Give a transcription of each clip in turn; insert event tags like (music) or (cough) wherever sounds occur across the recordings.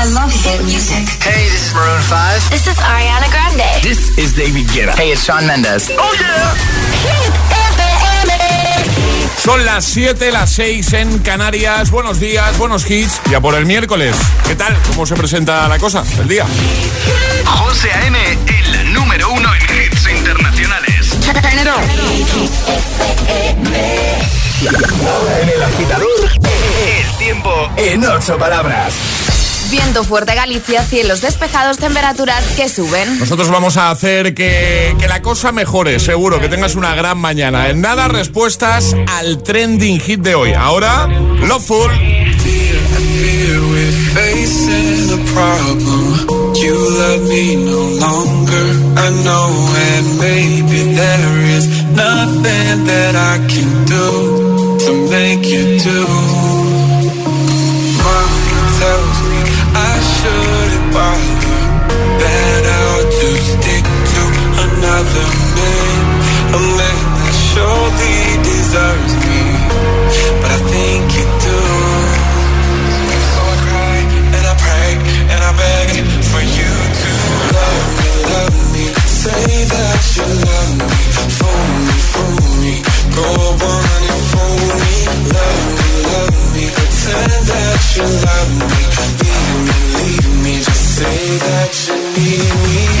I love hit music. Hey, this is Maroon 5. This is Ariana Grande. This is David Guetta. Hey, it's Shawn Mendes. Oh, yeah. Hit FM. Son las 7, las 6 en Canarias. Buenos días, buenos hits. Ya por el miércoles. ¿Qué tal? ¿Cómo se presenta la cosa? El día. José A.M., el número uno en hits internacionales. En el agitador, el tiempo en ocho palabras. Viento fuerte Galicia, cielos despejados, temperaturas que suben. Nosotros vamos a hacer que, que la cosa mejore, seguro, que tengas una gran mañana. En nada, respuestas al trending hit de hoy. Ahora, Loveful. fear we're facing a problem. You love me no longer. I know, and maybe there is nothing that I can do to make you do. Just stick to another man, a man that surely deserves me. But I think you do. So I cry and I pray and I beg for you to love me, love me. Say that you love me. Fool me, fool me. Go that you need me.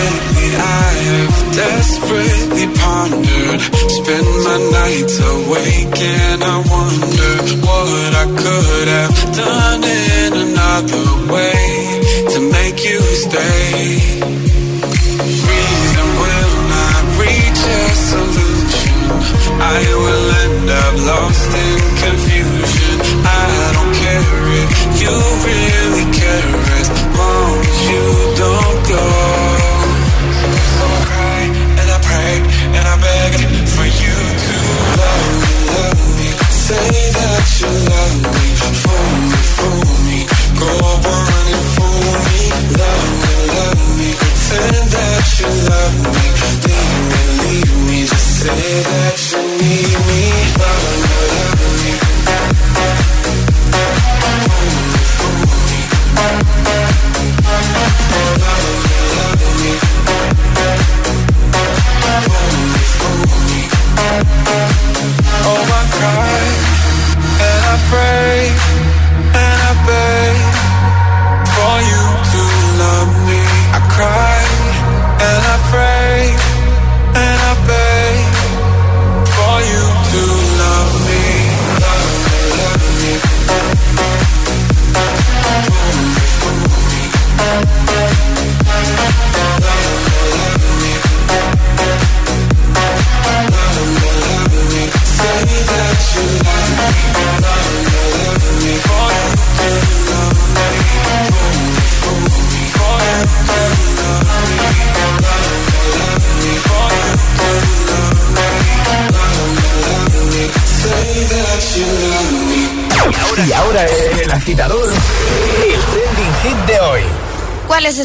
Lately I have desperately pondered Spend my nights awake and I wonder What I could have done in another way make you stay. Reason will not reach a solution. I will end up lost in confusion. I don't care if you really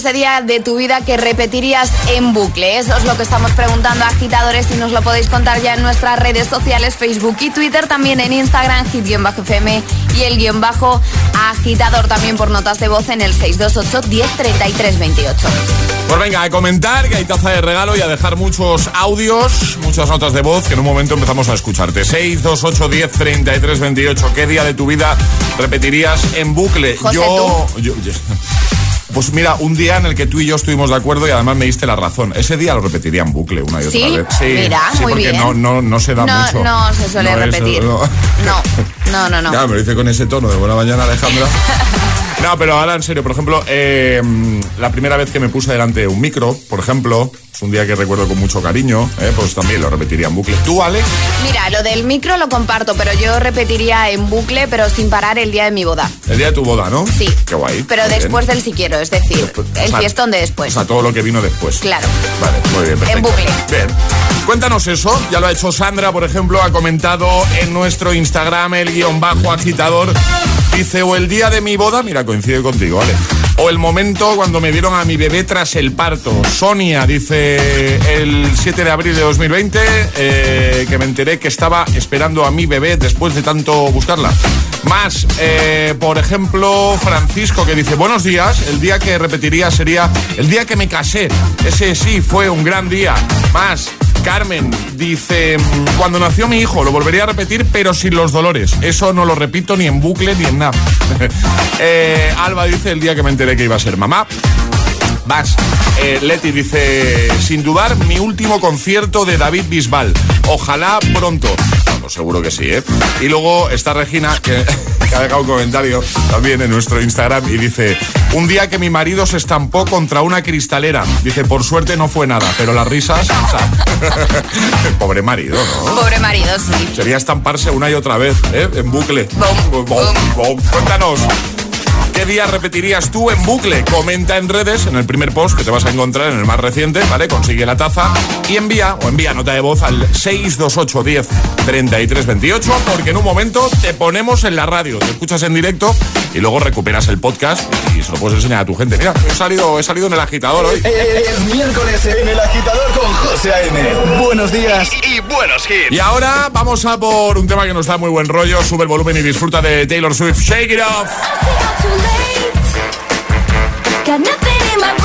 ¿Cuál es ese día de tu vida que repetirías en bucle? Eso es lo que estamos preguntando a agitadores y nos lo podéis contar ya en nuestras redes sociales, Facebook y Twitter, también en Instagram, hit-fm y el guion bajo agitador también por notas de voz en el 628 10 28. Pues venga, a comentar que hay taza de regalo y a dejar muchos audios, muchas notas de voz que en un momento empezamos a escucharte. 628 10 33 28. ¿Qué día de tu vida repetirías en bucle? José, yo, yo- yo- Pues mira, un día en el que tú y yo estuvimos de acuerdo y además me diste la razón. Ese día lo repetiría en bucle una y ¿Sí? otra vez. Mira, sí, muy porque bien. No, no, no se da No, mucho. no se suele repetir. no. No, (laughs) no, no, no. Ya, me lo dice con ese tono de buena mañana, Alejandra. (laughs) No, pero ahora en serio, por ejemplo, eh, la primera vez que me puse delante de un micro, por ejemplo, es un día que recuerdo con mucho cariño, ¿eh? pues también lo repetiría en bucle. ¿Tú, Ale? Mira, lo del micro lo comparto, pero yo repetiría en bucle, pero sin parar el día de mi boda. El día de tu boda, ¿no? Sí. Qué guay. Pero Muy bien. después del si quiero, es decir, Después- o el sea, fiestón de O después. sea, todo lo que vino después. Claro. Vale, muy bien, perfecto. En bucle. Bien. Cuéntanos eso, ya lo ha hecho Sandra, por ejemplo, ha comentado en nuestro Instagram el guion bajo agitador. Dice, o el día de mi boda, mira, coincide contigo, ¿vale? O el momento cuando me dieron a mi bebé tras el parto. Sonia dice, el 7 de abril de 2020, eh, que me enteré que estaba esperando a mi bebé después de tanto buscarla. Más, eh, por ejemplo, Francisco que dice, buenos días, el día que repetiría sería el día que me casé. Ese sí fue un gran día. Más, Carmen dice, "Mm, cuando nació mi hijo, lo volvería a repetir, pero sin los dolores. Eso no lo repito ni en bucle ni en nada. (laughs) Eh, Alba dice, el día que me enteré que iba a ser mamá. Vas. Eh, Leti dice, sin dudar, mi último concierto de David Bisbal. Ojalá pronto. Vamos, seguro que sí, ¿eh? Y luego está Regina, que, (laughs) que ha dejado un comentario también en nuestro Instagram y dice, un día que mi marido se estampó contra una cristalera. Dice, por suerte no fue nada, pero las risas... o sea, (laughs) Pobre marido, ¿no? Pobre marido, sí. Sería estamparse una y otra vez, ¿eh? En bucle. Bom, Bom, bom. Cuéntanos. ¿Qué día repetirías tú en bucle? Comenta en redes, en el primer post que te vas a encontrar en el más reciente, ¿vale? Consigue la taza y envía o envía nota de voz al 628 10 33 28 porque en un momento te ponemos en la radio, te escuchas en directo y luego recuperas el podcast y se lo puedes enseñar a tu gente. Mira, he salido, he salido en el agitador hoy. Es miércoles en el agitador con José A.M. Buenos días. Y buenos hits. Y ahora vamos a por un tema que nos da muy buen rollo. Sube el volumen y disfruta de Taylor Swift. Shake it off. Late. Got nothing in my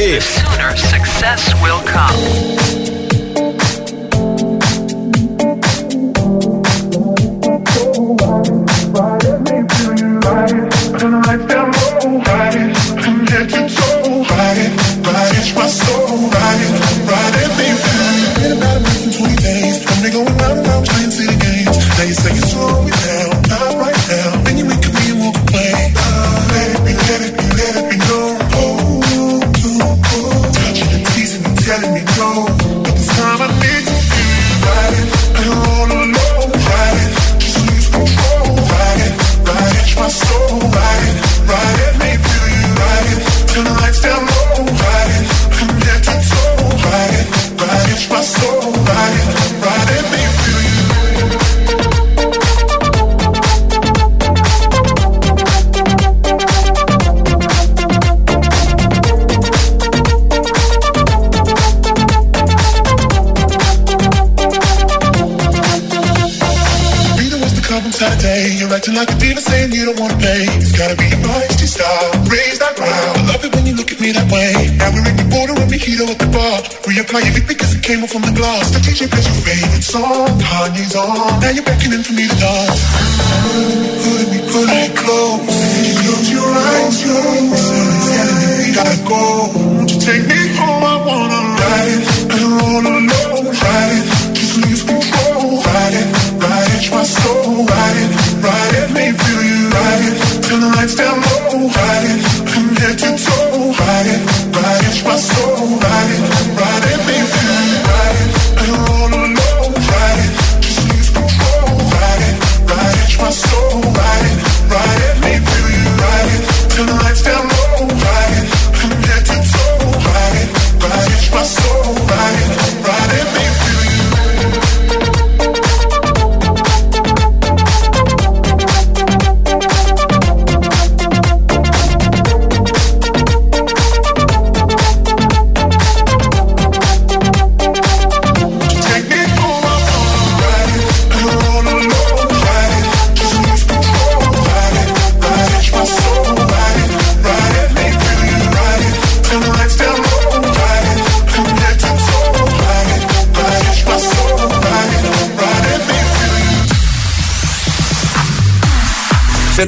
Hits. Came off from the glass. The DJ plays your favorite song, Kanye's on. Now you're beckoning for me to dance.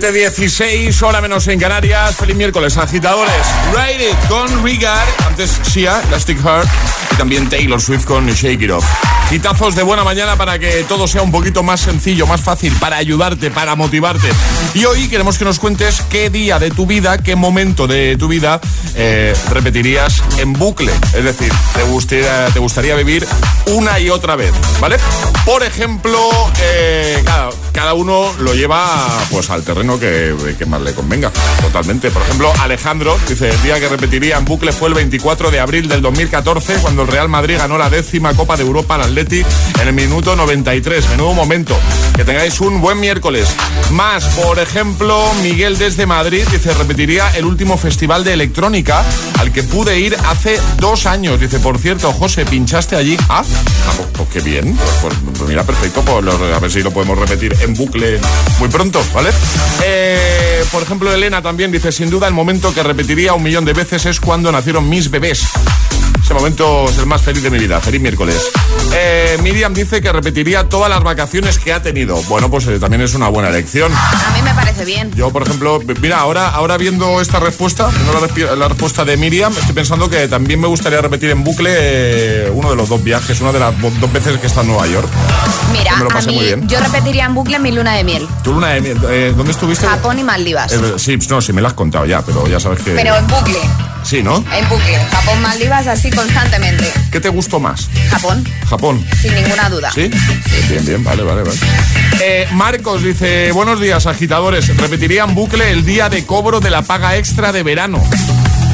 7.16, hora menos en Canarias. Feliz miércoles, agitadores. Ride It con Rigard. Antes Sia, Elastic Heart. Y también Taylor Swift con Shake It Off. Quitazos de buena mañana para que todo sea un poquito más sencillo, más fácil, para ayudarte, para motivarte. Y hoy queremos que nos cuentes qué día de tu vida, qué momento de tu vida eh, repetirías en bucle. Es decir, te gustaría, te gustaría vivir una y otra vez, ¿vale? Por ejemplo, eh, cada, cada uno lo lleva pues al terreno que, más le convenga. Totalmente. Por ejemplo, Alejandro dice, el día que repetiría en bucle fue el 24 de abril del 2014, cuando el Real Madrid ganó la décima Copa de Europa al Atleti en el minuto 93. Menudo momento. Que tengáis un buen miércoles. Más, por ejemplo, Miguel desde Madrid dice, repetiría el último festival de electrónica al que pude ir hace dos años. Dice, por cierto, José, ¿pinchaste allí? Ah, pues, qué bien. Pues, pues mira, perfecto. Pues a ver si lo podemos repetir en bucle muy pronto, ¿vale? Eh, por ejemplo, Elena también dice, sin duda el momento que repetiría un millón de veces es cuando nacieron mis bebés. Ese momento es el más feliz de mi vida. Feliz miércoles. Eh, Miriam dice que repetiría todas las vacaciones que ha tenido. Bueno, pues eh, también es una buena elección. A mí me parece bien. Yo, por ejemplo, mira, ahora, ahora viendo esta respuesta, viendo la, la respuesta de Miriam, estoy pensando que también me gustaría repetir en bucle eh, uno de los dos viajes, una de las dos veces que estado en Nueva York. Mira, me lo a pasé mí muy bien. yo repetiría en bucle mi luna de miel. ¿Tu luna de miel, eh, ¿Dónde estuviste? Japón y Maldivas. Sí, no, sí me la has contado ya, pero ya sabes que... Pero en bucle, Sí, ¿no? en bucle. Japón, Maldivas, así constantemente. ¿Qué te gustó más? Japón, Japón. sin ninguna duda. ¿Sí? Bien, bien, vale, vale, vale. Eh, Marcos dice, buenos días, agitadores. Repetiría en bucle el día de cobro de la paga extra de verano.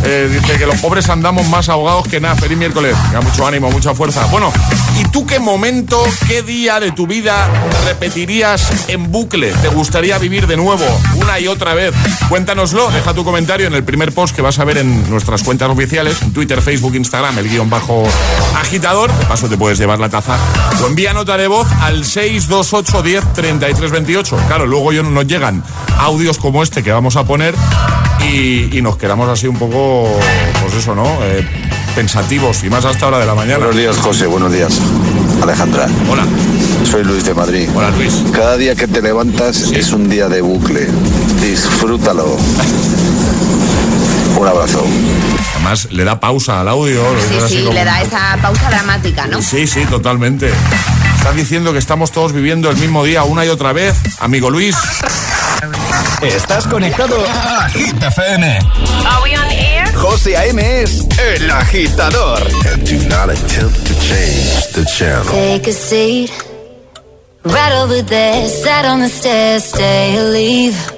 Eh, dice que los pobres andamos más ahogados que nada. Feliz miércoles. Venga, mucho ánimo, mucha fuerza. Bueno, ¿y tú qué momento, qué día de tu vida repetirías en bucle? ¿Te gustaría vivir de nuevo, una y otra vez? Cuéntanoslo, deja tu comentario en el primer post que vas a ver en nuestras cuentas oficiales, en Twitter, Facebook, Instagram, el guion bajo agitador. De paso te puedes llevar la taza. O envía nota de voz al 628 10 33 28. Claro, luego yo- nos llegan audios como este que vamos a poner y, y nos quedamos así un poco, pues eso, ¿no? Eh, pensativos y más hasta hora de la mañana. Buenos días, José. Buenos días, Alejandra. Hola, Soy Luis de Madrid. hola Luis. Cada día que te levantas es un día de bucle. Disfrútalo. (laughs) Un abrazo. Además, le da pausa al audio. Sí, sí, como- le da esa pausa dramática, ¿no? Sí, sí, totalmente. Estás diciendo que estamos todos viviendo el mismo día una y otra vez, amigo Luis. (laughs) Estás conectado a Hit FM. Are we on air? José A.M. es el agitador. And do not attempt to change the channel. Take a seat. Right over there, sat on the stairs, stay or leave.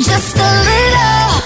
just a little.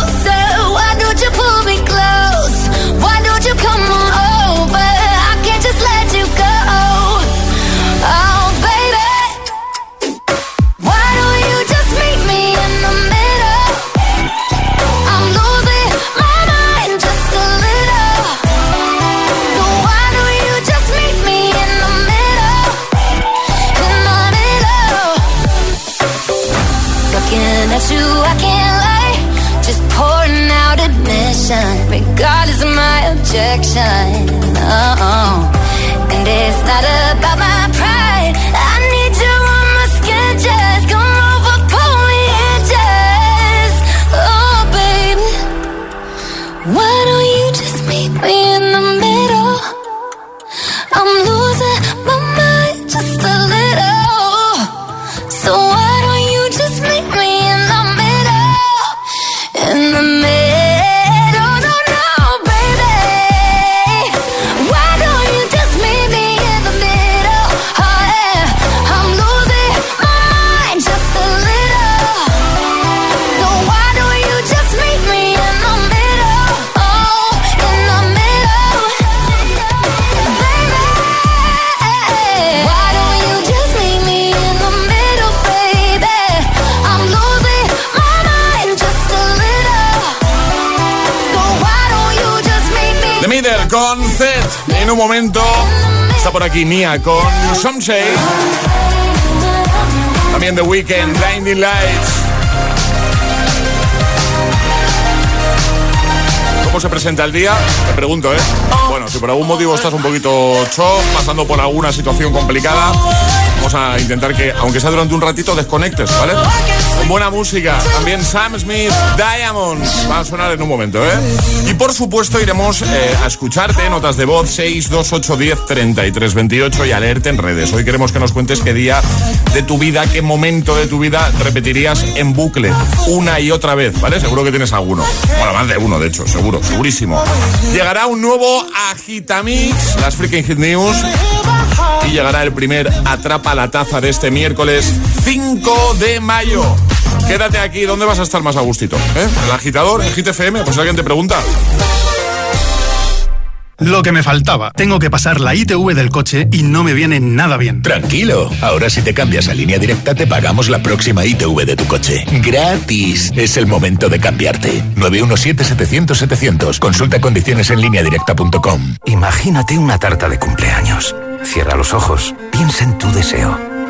Weeknd, Blinding Lights. ¿Cómo se presenta el día? Te pregunto, ¿eh? Si por algún motivo estás un poquito chof, pasando por alguna situación complicada, vamos a intentar que, aunque sea durante un ratito, desconectes, ¿vale? Con buena música. También Sam Smith, Diamonds. Va a sonar en un momento, ¿eh? Y por supuesto iremos eh, a escucharte, notas de voz 62810 3328 y a leerte en redes. Hoy queremos que nos cuentes qué día de tu vida, qué momento de tu vida repetirías en bucle una y otra vez, ¿vale? Seguro que tienes alguno. Bueno, más de uno, de hecho, seguro, segurísimo. Llegará un nuevo Agitamix, las Freaking Hit News. Y llegará el primer Atrapa la Taza de este miércoles 5 de mayo. Quédate aquí, ¿dónde vas a estar más a gustito? ¿Eh? ¿El agitador? ¿El Hit FM? Pues alguien te pregunta. Lo que me faltaba. Tengo que pasar la ITV del coche y no me viene nada bien. Tranquilo, ahora si te cambias a línea directa te pagamos la próxima ITV de tu coche. Gratis. Es el momento de cambiarte. 917-700-700. Consulta condiciones en línea directa.com. Imagínate una tarta de cumpleaños. Cierra los ojos, piensa en tu deseo.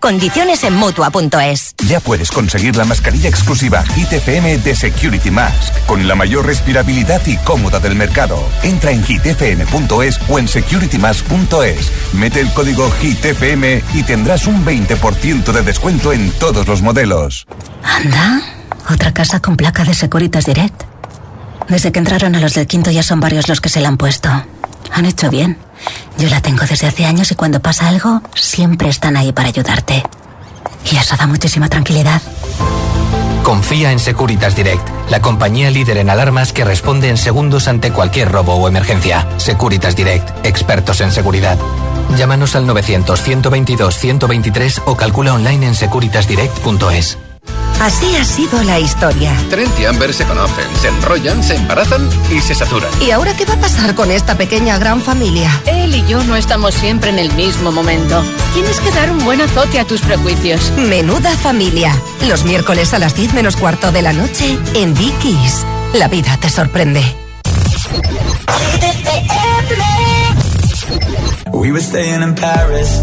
Condiciones en mutua.es. Ya puedes conseguir la mascarilla exclusiva Hit FM de Security Mask, con la mayor respirabilidad y cómoda del mercado. Entra en hitfm.es o en securitymask.es. Mete el código HITFM y tendrás un 20% de descuento en todos los modelos. Anda, otra casa con placa de Securitas Direct. Desde que entraron a los del quinto ya son varios los que se la han puesto. Han hecho bien. Yo la tengo desde hace años y cuando pasa algo, siempre están ahí para ayudarte. Y eso da muchísima tranquilidad. Confía en Securitas Direct, la compañía líder en alarmas que responde en segundos ante cualquier robo o emergencia. Securitas Direct, expertos en seguridad. Llámanos al 900-122-123 o calcula online en securitasdirect.es. Así ha sido la historia. Trent y Amber se conocen, se enrollan, se embarazan y se saturan. ¿Y ahora qué va a pasar con esta pequeña gran familia? Él y yo no estamos siempre en el mismo momento. Tienes que dar un buen azote a tus prejuicios. Menuda familia. Los miércoles a las 10 menos cuarto de la noche en Dickies. La vida te sorprende. We were staying in Paris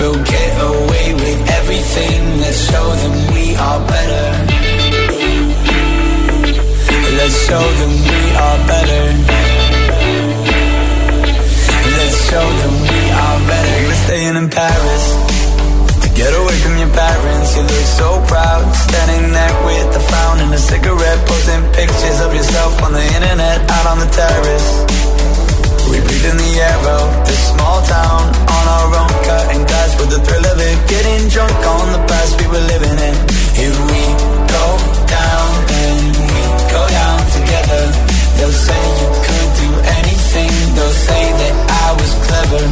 We'll get away with everything. Let's show them we are better. Let's show them we are better. Let's show them we are better. We're staying in Paris. To get away from your parents, you look so proud. Standing there with a frown and a cigarette, posting pictures of yourself on the internet, out on the terrace. We breathe in the air of this small town on our own, cutting glass with the thrill of it. Getting drunk on the past we were living in. If we go down, then we go down together. They'll say you could do anything. They'll say that I was clever.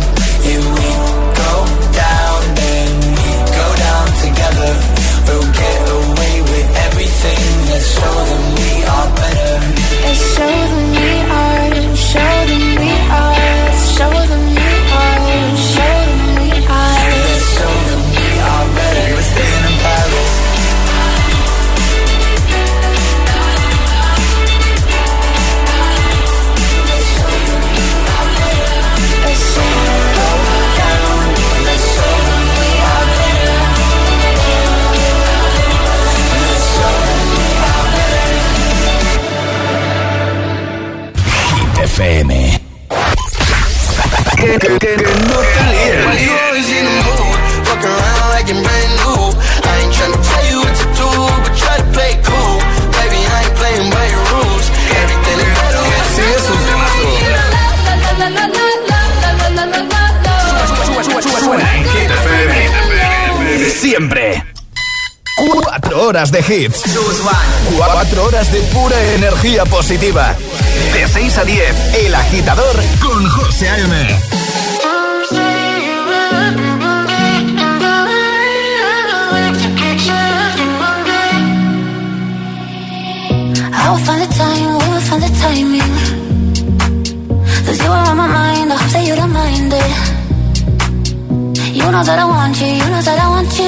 If we go down, then we go down together. Let's show them we are better. Let's show them we are, show them we are, show them we horas de hits. Cuatro horas de pura energía positiva. De 6 a 10, El Agitador con José A.M. I will find the time, we find the timing. Cause you are on my mind, I hope that you don't mind it. You know that I want you, you know that I want you.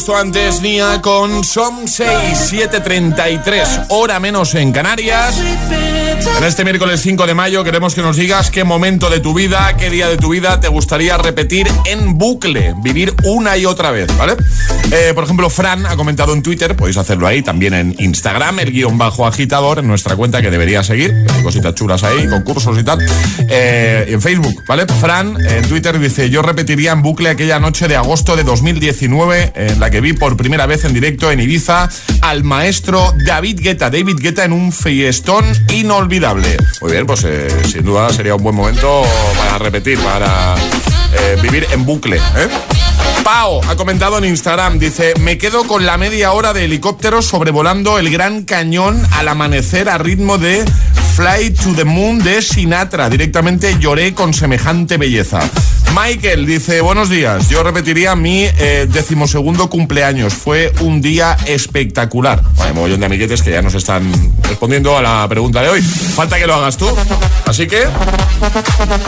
justo antes Nia con Som 6, 7.33, hora menos en Canarias. En este miércoles 5 de mayo queremos que nos digas qué momento de tu vida, qué día de tu vida te gustaría repetir en bucle, vivir una y otra vez, ¿vale? Eh, por ejemplo, Fran ha comentado en Twitter, podéis hacerlo ahí, también en Instagram, el guion bajo agitador, en nuestra cuenta que debería seguir, hay cositas chulas ahí, concursos y tal. Eh, en Facebook, ¿vale? Fran en Twitter dice, yo repetiría en bucle aquella noche de agosto de 2019 en la que vi por primera vez en directo en Ibiza al maestro David Guetta, David Guetta en un fiestón inolvidable. Muy bien, pues eh, sin duda sería un buen momento para repetir, para eh, vivir en bucle, ¿eh? Pau ha comentado en Instagram, dice, me quedo con la media hora de helicóptero sobrevolando el Gran Cañón al amanecer a ritmo de Fly to the Moon de Sinatra. Directamente lloré con semejante belleza. Michael dice, buenos días, yo repetiría mi eh, decimosegundo cumpleaños. Fue un día espectacular. Hay montón de amiguetes que ya nos están respondiendo a la pregunta de hoy. Falta que lo hagas tú. Así que,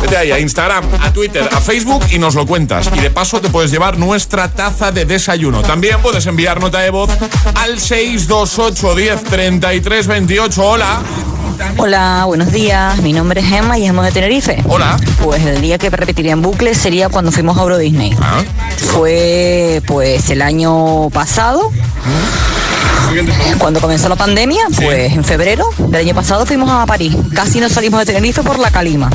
vete ahí a Instagram, a Twitter, a Facebook y nos lo cuentas. Y de paso te puedes llevar nuestra taza de desayuno. También puedes enviar nota de voz al 628 10 33 28. Hola. Hola, buenos días. Mi nombre es Emma y llamo de Tenerife. Hola. Pues el día que repetiría en bucle sería cuando fuimos a Euro Disney. Fue pues el año pasado. Cuando comenzó la pandemia, pues en febrero del año pasado fuimos a París. Casi no salimos de Tenerife por la calima.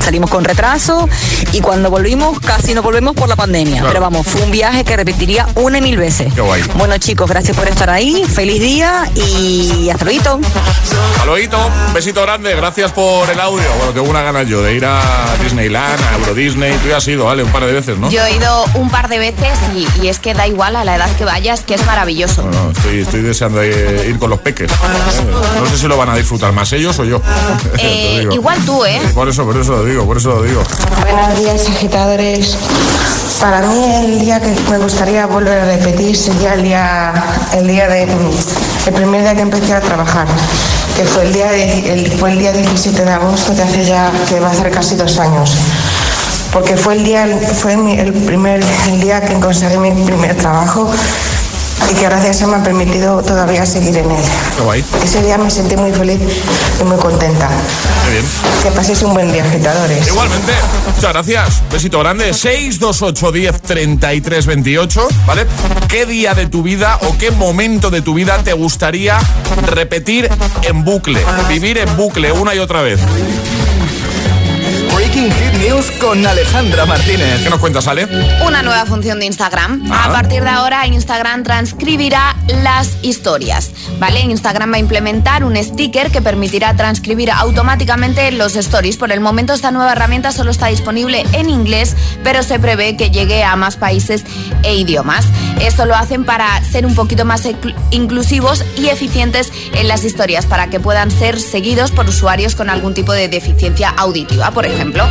Salimos con retraso y cuando volvimos casi no volvemos por la pandemia. Claro. Pero vamos, fue un viaje que repetiría una y mil veces. Qué guay. Bueno chicos, gracias por estar ahí. Feliz día y hasta luego. Hasta luego, un besito grande, gracias por el audio. Bueno, tengo una ganas yo de ir a Disneyland, a Euro Disney. Tú ya has ido, ¿vale? Un par de veces, ¿no? Yo he ido un par de veces y, y es que da igual a la edad que vayas, que es maravilloso. No, no, estoy, estoy deseando eh, ir con los peques. No sé si lo van a disfrutar más ellos o yo. (laughs) Eh, igual tú, ¿eh? Por eso, por eso lo digo, por eso lo digo. Buenos días, agitadores. Para mí el día que me gustaría volver a repetir sería el día, el día de, el primer día que empecé a trabajar, que fue el día, de- el, fue el día 17 de agosto, que hace ya, que va a hacer casi dos años. Porque fue el día, fue el primer el día que conseguí mi primer trabajo y que gracias a eso me ha permitido todavía seguir en él. Qué guay. Ese día me sentí muy feliz y muy contenta. Qué bien. Que paséis un buen día, agitadores. Igualmente, muchas gracias. Besito grande. 628 10 33 28, ¿vale? ¿Qué día de tu vida o qué momento de tu vida te gustaría repetir en bucle? Vivir en bucle una y otra vez. Breaking Hit News con Alejandra Martínez. ¿Qué nos cuentas, Ale? Una nueva función de Instagram. Ah. A partir de ahora, Instagram transcribirá las historias. ¿Vale? Instagram va a implementar un sticker que permitirá transcribir automáticamente los stories. Por el momento, esta nueva herramienta solo está disponible en inglés, pero se prevé que llegue a más países e idiomas. Esto lo hacen para ser un poquito más inclu- inclusivos y eficientes en las historias, para que puedan ser seguidos por usuarios con algún tipo de deficiencia auditiva, por ejemplo.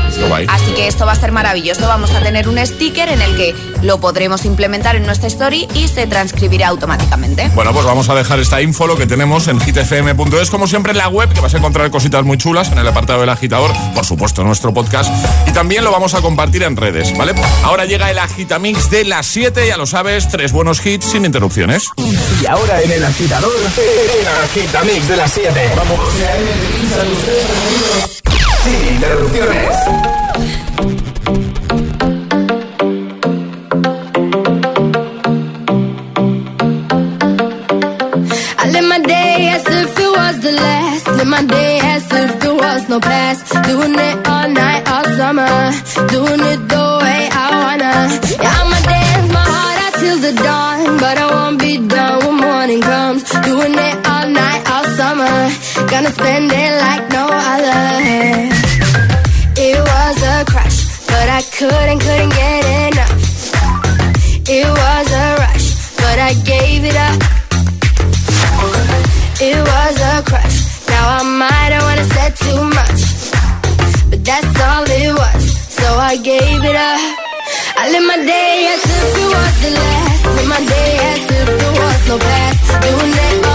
Así que esto va a ser maravilloso. Vamos a tener un sticker en el que lo podremos implementar en nuestra story y se transcribirá automáticamente. Bueno, pues vamos a dejar esta info, lo que tenemos en hitfm.es, como siempre en la web, que vas a encontrar cositas muy chulas en el apartado del agitador, por supuesto, nuestro podcast. Y también lo vamos a compartir en redes, ¿vale? Ahora llega el agitamix de las 7, ya lo sabes, tres buenos hits sin interrupciones. Y ahora en el agitador, el agitamix de las 7. Vamos. Sin interrupciones. I live my day as if it was the last. Live my day as if there was no past. Doing it all night, all summer. Doing it the way I wanna. Yeah, I'ma dance my heart out till the dawn. But I won't be done when morning comes. Doing it all summer. Gonna spend it like no other. It was a crush, but I couldn't, couldn't get enough. It was a rush, but I gave it up. It was a crush. Now I might have wanna said too much, but that's all it was. So I gave it up. I live my day as if it was the last. Live my day as if there was no past. Doing it all all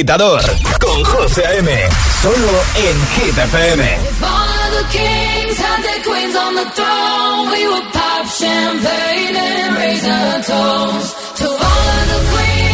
agitador con José A.M. Solo en Hit FM. If all of the kings had their queens on the throne, we would pop champagne and raise a toast to all of the queens.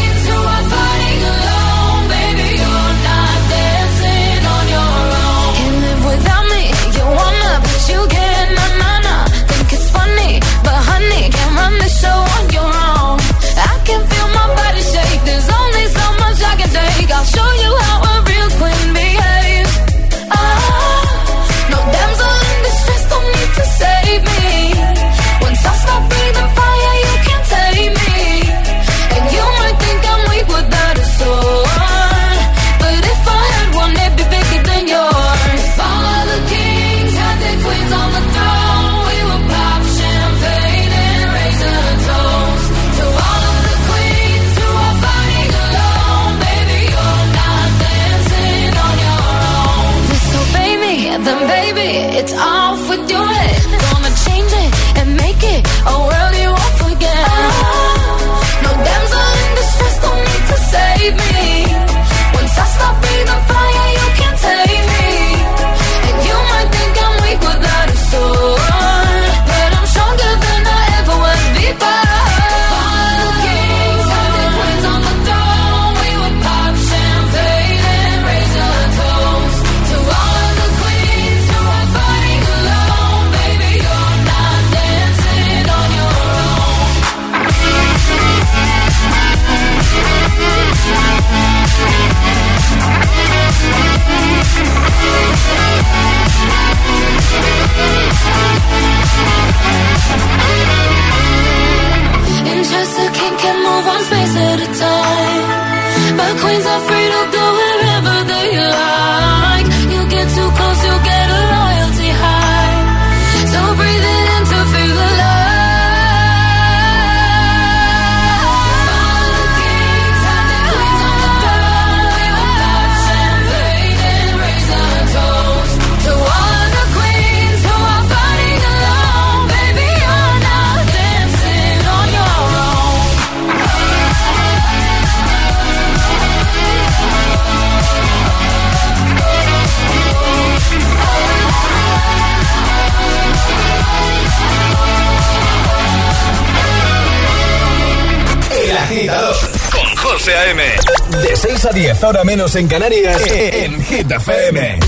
a 10, hora menos en Canarias, eh, eh, en Hit FM.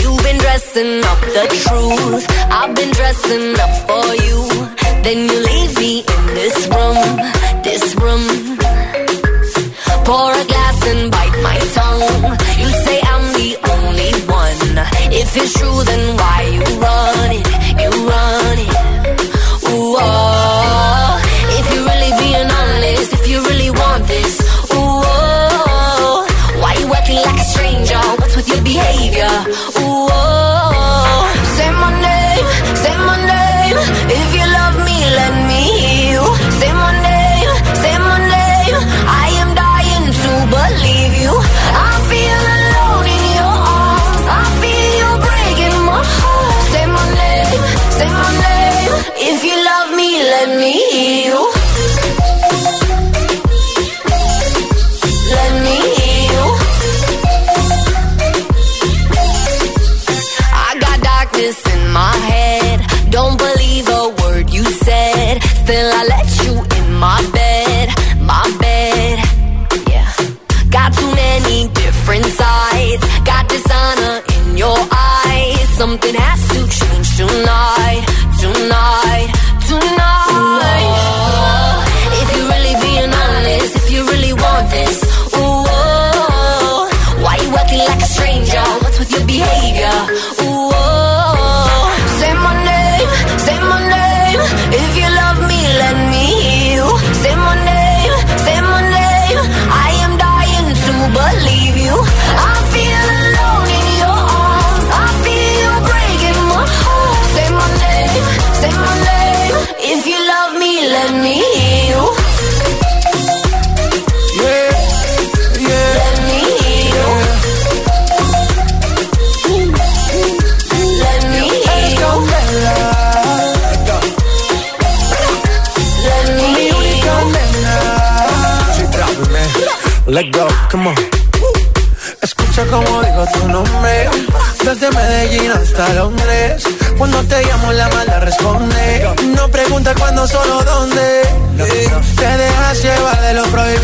You've been dressing up the truth, I've been dressing up for you. Then you leave me in this room, this room. Pour a glass and bite my tongue. You say I'm the only one. If it's true, then why you run it, you run it. Ooh, oh. if you're really being honest, if you really with your behavior. Something has to change tonight, tonight. Come on. Escucha como digo tu nombre, desde Medellín hasta Londres. Cuando te llamo la mala responde. No pregunta cuándo, solo dónde. Te dejas llevar de lo prohibido,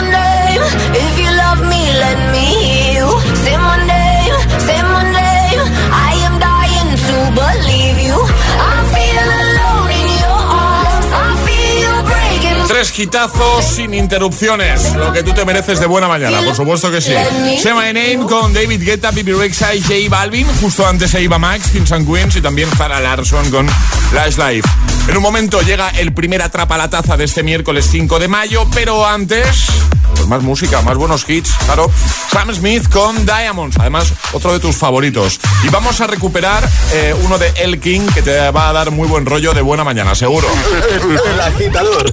name. If you love me, let me hear you. Say my name, say my name. I am dying to believe you. I Tres hitazos sin interrupciones. Lo que tú te mereces de buena mañana, por supuesto que sí. Say My Name con David Guetta, Bibi Rexa y J Balvin. Justo antes se iba Max, Kings and Queens y también Zara Larson con Last Life. En un momento llega el primer atrapa la taza de este miércoles 5 de mayo, pero antes. Pues más música, más buenos hits, claro. Sam Smith con Diamonds, además otro de tus favoritos. Y vamos a recuperar eh, uno de El King que te va a dar muy buen rollo de buena mañana, seguro. (laughs) El agitador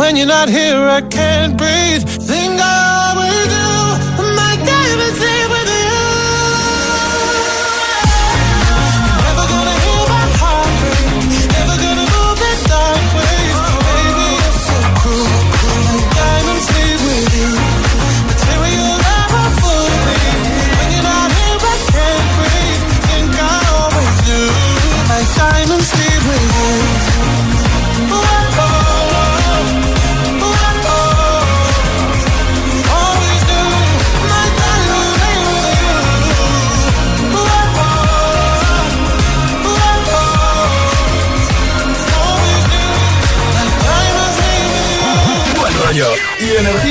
When you're not here, I can't breathe. Think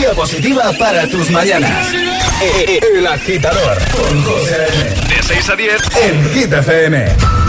energía positiva para tus mañanas. Eh, eh, el agitador con De 6 a 10 en Hit FM.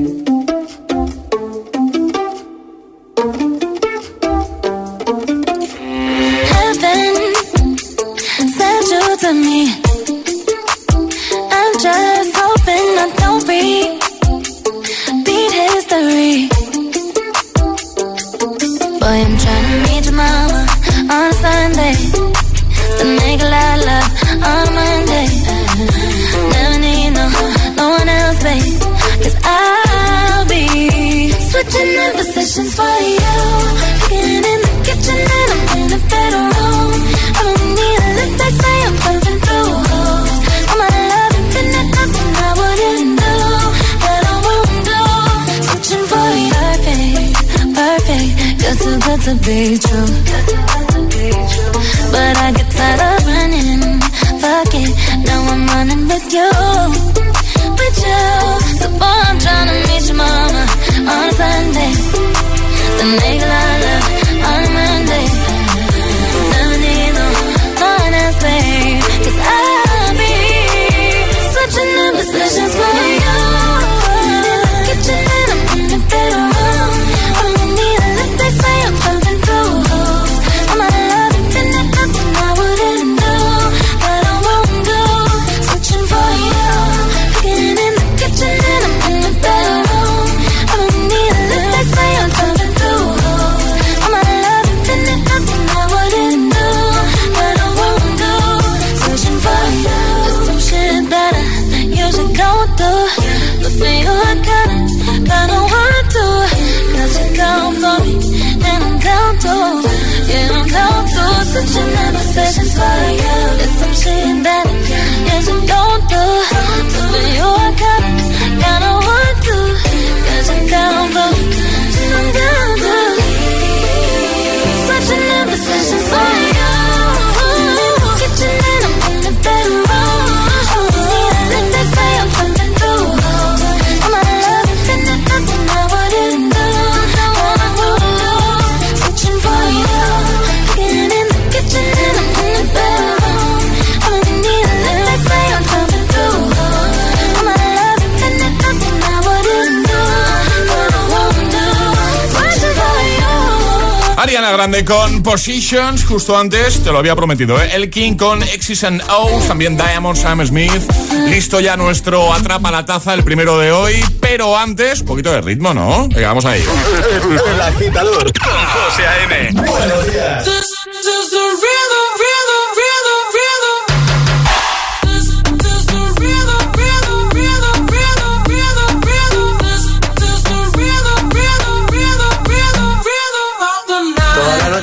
But I get tired of running. Fuck it, now I'm running with you. With you. So, boy, I'm meet your mama on Sunday. Con Positions, justo antes, te lo había prometido, ¿eh? El King con X's and O's, también Diamond, Sam Smith. Listo ya nuestro Atrapa la Taza, el primero de hoy, pero antes, un poquito de ritmo, ¿no? Venga, vamos ahí. (laughs) El agitador con José A.M. Buenos días.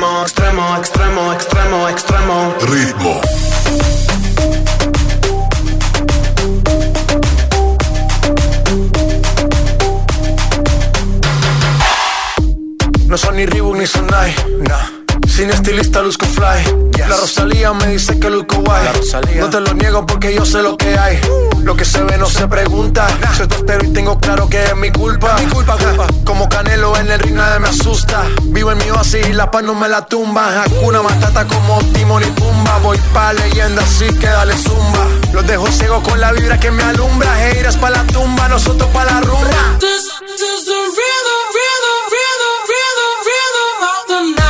extremo, extremo, extremo, extremo, extremo. Ritmo. No son ni Reebok ni Sonai, nah. Sin estilista luzco fly. La Rosalía me dice que luzco guay. No te lo niego porque yo sé lo que hay. Lo que se ve no se pregunta. Soy tostero y tengo claro que es mi culpa. Mi culpa, culpa. Como Canelo en el ring nadie me asusta. Vivo en mi oasis y la paz no me la tumba. Hakuna Matata como Timon y Pumba. Voy pa' leyenda así que dale zumba. Los dejo ciego con la vibra que me alumbra. Heiras pa' la tumba, nosotros pa' la rumba.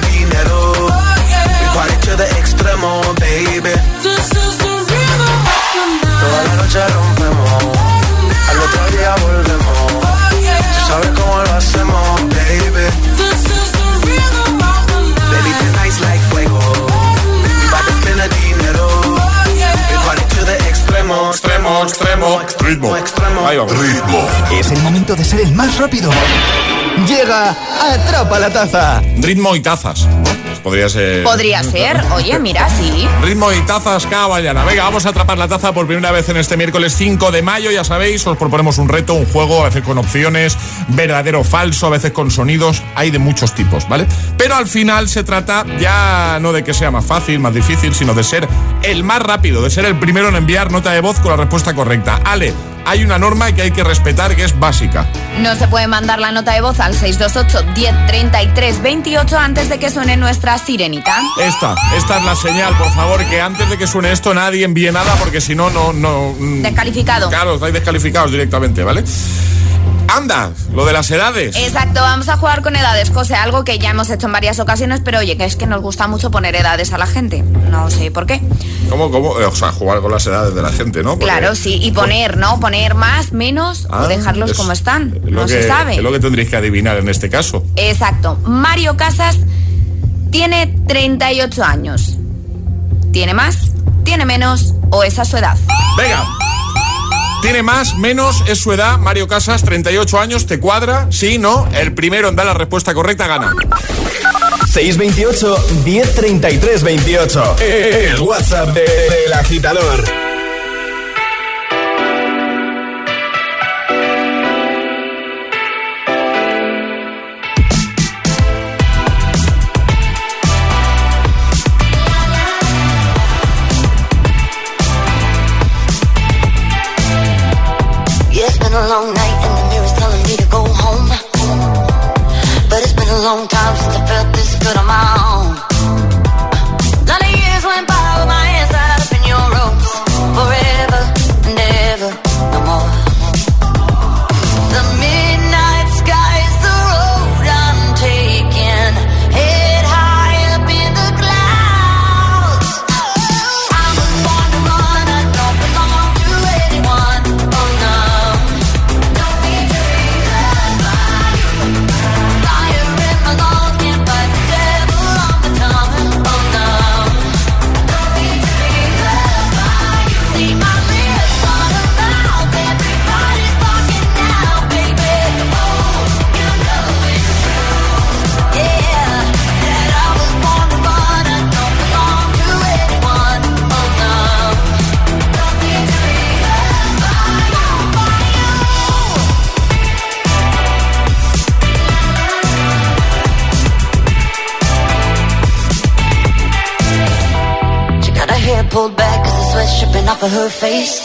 dinero. To the extremo, baby. Toda la noche rompemos, al otro día volvemos. Extremo, extremo, ritmo. extremo. Ahí vamos. Ritmo. Es el momento de ser el más rápido. Llega Atrapa la Taza. Ritmo y tazas. Podría ser. Podría ser. Oye, mira, sí. Ritmo y tazas cada mañana. Venga, vamos a atrapar la taza por primera vez en este miércoles 5 de mayo. Ya sabéis, os proponemos un reto, un juego, a veces con opciones, verdadero o falso, a veces con sonidos. Hay de muchos tipos, ¿vale? Pero al final se trata ya no de que sea más fácil, más difícil, sino de ser el más rápido, de ser el primero en enviar nota de voz con la respuesta correcta. Ale, hay una norma que hay que respetar que es básica. No se puede mandar la nota de voz al 628 1033 28 antes de que suene nuestra sirenita. Esta, esta es la señal, por favor, que antes de que suene esto nadie envíe nada porque si no, no, no... mm, Descalificado. Claro, estáis descalificados directamente, ¿vale? Anda, lo de las edades. Exacto, vamos a jugar con edades, José, algo que ya hemos hecho en varias ocasiones, pero oye, que es que nos gusta mucho poner edades a la gente. No sé por qué. ¿Cómo, cómo? Eh, o sea, jugar con las edades de la gente, ¿no? Claro, sí, y poner, ¿no? Poner más, menos o ah, dejarlos como están. No se sabe. Es lo que tendréis que adivinar en este caso. Exacto. Mario Casas tiene 38 años. ¿Tiene más? ¿Tiene menos? ¿O esa es su edad? Venga. Tiene más, menos, es su edad. Mario Casas, 38 años, ¿te cuadra? Sí, no. El primero en dar la respuesta correcta gana. 628 1033 28. El WhatsApp del de, de agitador. face.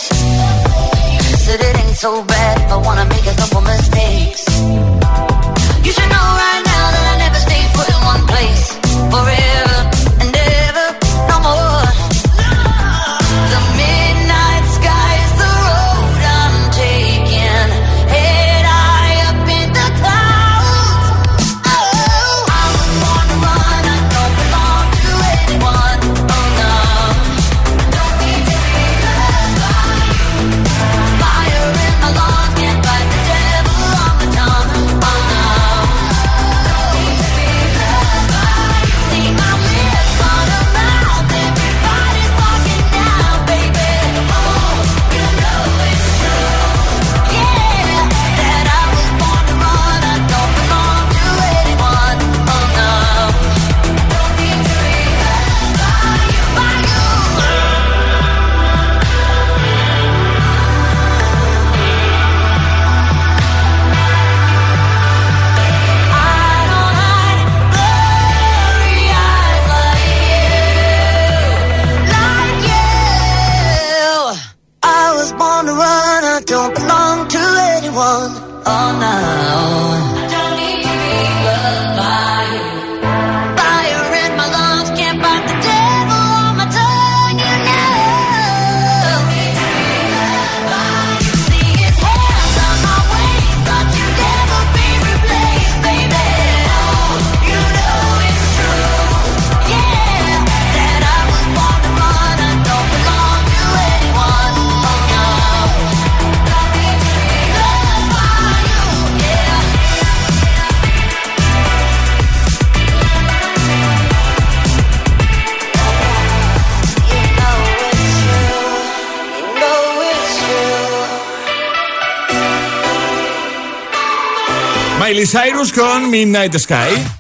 Cyrus con Midnight Sky.